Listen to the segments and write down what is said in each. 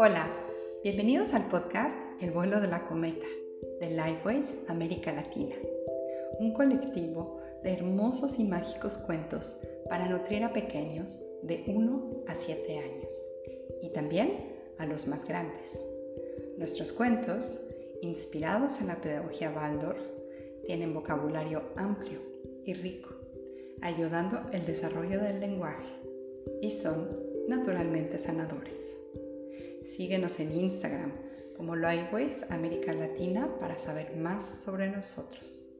Hola, bienvenidos al podcast El vuelo de la cometa de Lifeways América Latina, un colectivo de hermosos y mágicos cuentos para nutrir a pequeños de 1 a 7 años y también a los más grandes. Nuestros cuentos, inspirados en la pedagogía Waldorf, tienen vocabulario amplio y rico, ayudando el desarrollo del lenguaje y son naturalmente sanadores. Síguenos en Instagram como Lifeways América Latina para saber más sobre nosotros.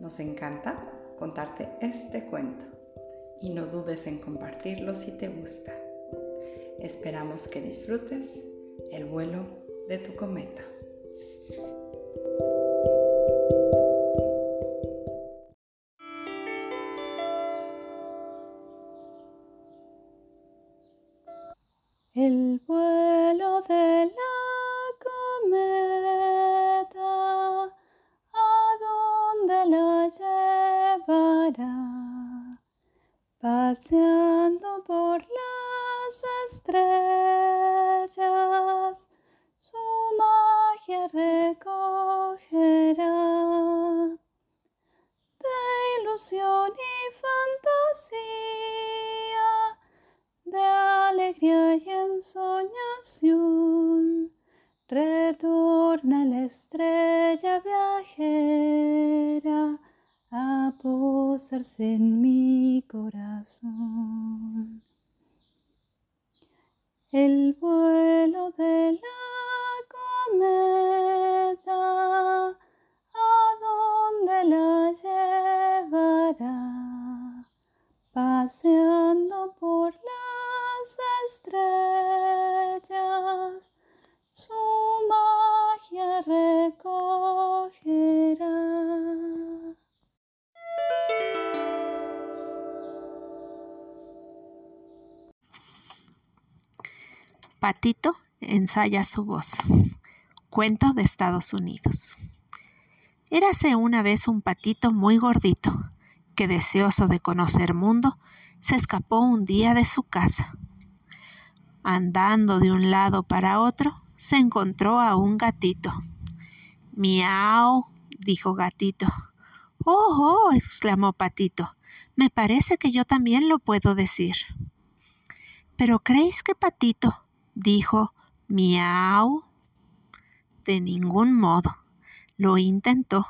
Nos encanta contarte este cuento y no dudes en compartirlo si te gusta. Esperamos que disfrutes el vuelo de tu cometa. El vuelo Por las estrellas, su magia recogerá de ilusión y fantasía, de alegría y ensoñación. Retorna la estrella viajera en mi corazón. El vuelo de la Patito ensaya su voz. Cuento de Estados Unidos. Érase una vez un patito muy gordito, que deseoso de conocer mundo, se escapó un día de su casa. Andando de un lado para otro, se encontró a un gatito. Miau, dijo gatito. Oh, oh, exclamó Patito. Me parece que yo también lo puedo decir. ¿Pero creéis que Patito dijo miau? De ningún modo. Lo intentó,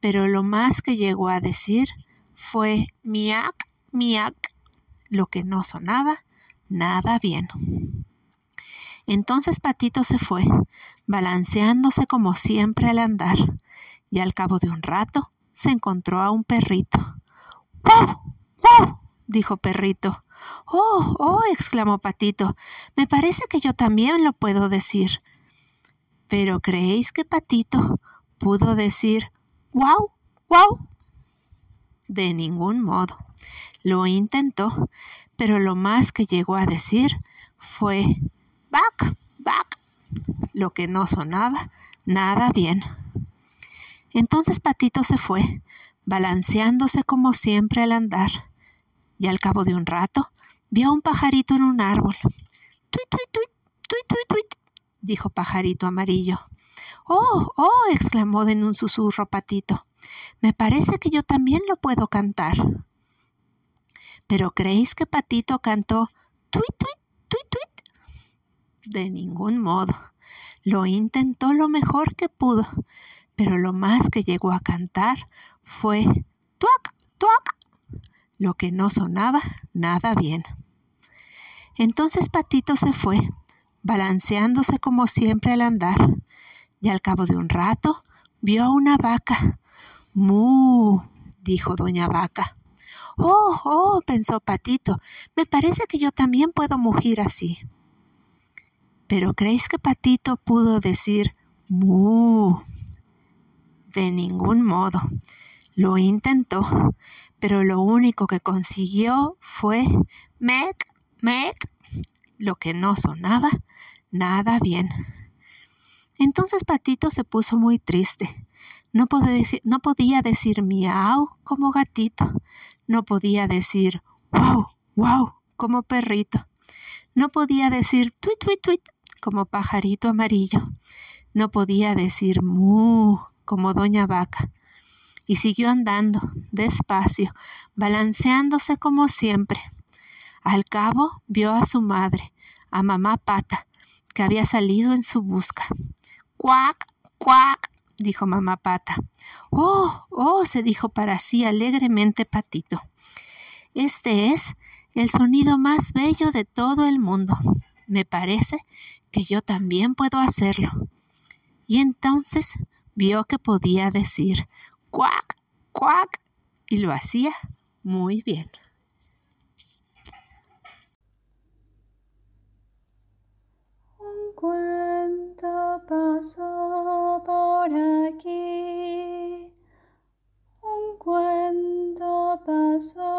pero lo más que llegó a decir fue miac, miac, lo que no sonaba nada bien. Entonces Patito se fue, balanceándose como siempre al andar, y al cabo de un rato se encontró a un perrito. ¡Wow! ¡Wow! dijo Perrito. ¡Oh! ¡Oh! exclamó Patito. Me parece que yo también lo puedo decir. Pero ¿creéis que Patito pudo decir ¡Wow! ¡Wow! De ningún modo. Lo intentó, pero lo más que llegó a decir fue ¡Back! ¡Back! Lo que no sonaba nada bien. Entonces Patito se fue, balanceándose como siempre al andar, y al cabo de un rato vio a un pajarito en un árbol. ¡Tuit, tuit, tuit! ¡Tuit, tuit, tuit! dijo Pajarito Amarillo. ¡Oh, oh! exclamó en un susurro Patito. Me parece que yo también lo puedo cantar. ¿Pero creéis que Patito cantó tuit, tuit, tuit, tuit? De ningún modo. Lo intentó lo mejor que pudo, pero lo más que llegó a cantar fue tuac, tuac, lo que no sonaba nada bien. Entonces Patito se fue, balanceándose como siempre al andar, y al cabo de un rato vio a una vaca. ¡Mu! dijo doña Vaca. Oh, oh, pensó Patito, me parece que yo también puedo mugir así. Pero ¿creéis que Patito pudo decir mu? De ningún modo. Lo intentó, pero lo único que consiguió fue mec, mec, lo que no sonaba nada bien. Entonces Patito se puso muy triste. No podía decir, miau como gatito. No podía decir wow, wow como perrito. No podía decir tuit, tuit, tuit como pajarito amarillo. No podía decir mu como doña vaca. Y siguió andando, despacio, balanceándose como siempre. Al cabo vio a su madre, a mamá pata, que había salido en su busca. ¡Cuac! ¡Cuac! dijo mamá pata. ¡Oh! ¡Oh! se dijo para sí alegremente Patito. Este es el sonido más bello de todo el mundo. Me parece que yo también puedo hacerlo. Y entonces vio que podía decir cuac, cuac, y lo hacía muy bien. Un cuento pasó por aquí, un cuento pasó